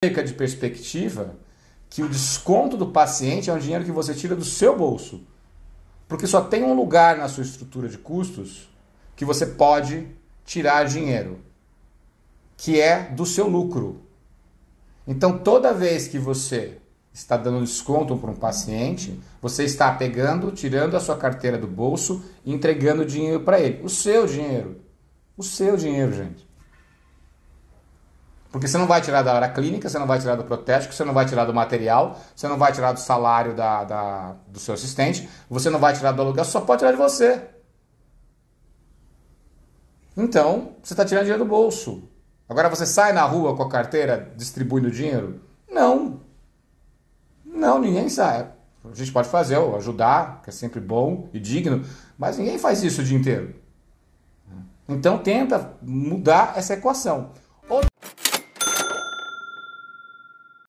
perca de perspectiva que o desconto do paciente é um dinheiro que você tira do seu bolso. Porque só tem um lugar na sua estrutura de custos que você pode tirar dinheiro, que é do seu lucro. Então, toda vez que você está dando desconto para um paciente, você está pegando, tirando a sua carteira do bolso e entregando dinheiro para ele. O seu dinheiro. O seu dinheiro, gente. Porque você não vai tirar da hora clínica, você não vai tirar do protético, você não vai tirar do material, você não vai tirar do salário da, da do seu assistente, você não vai tirar do aluguel, só pode tirar de você. Então, você está tirando dinheiro do bolso. Agora você sai na rua com a carteira distribuindo dinheiro? Não. Não, ninguém sai. A gente pode fazer, ajudar, que é sempre bom e digno, mas ninguém faz isso o dia inteiro. Então tenta mudar essa equação.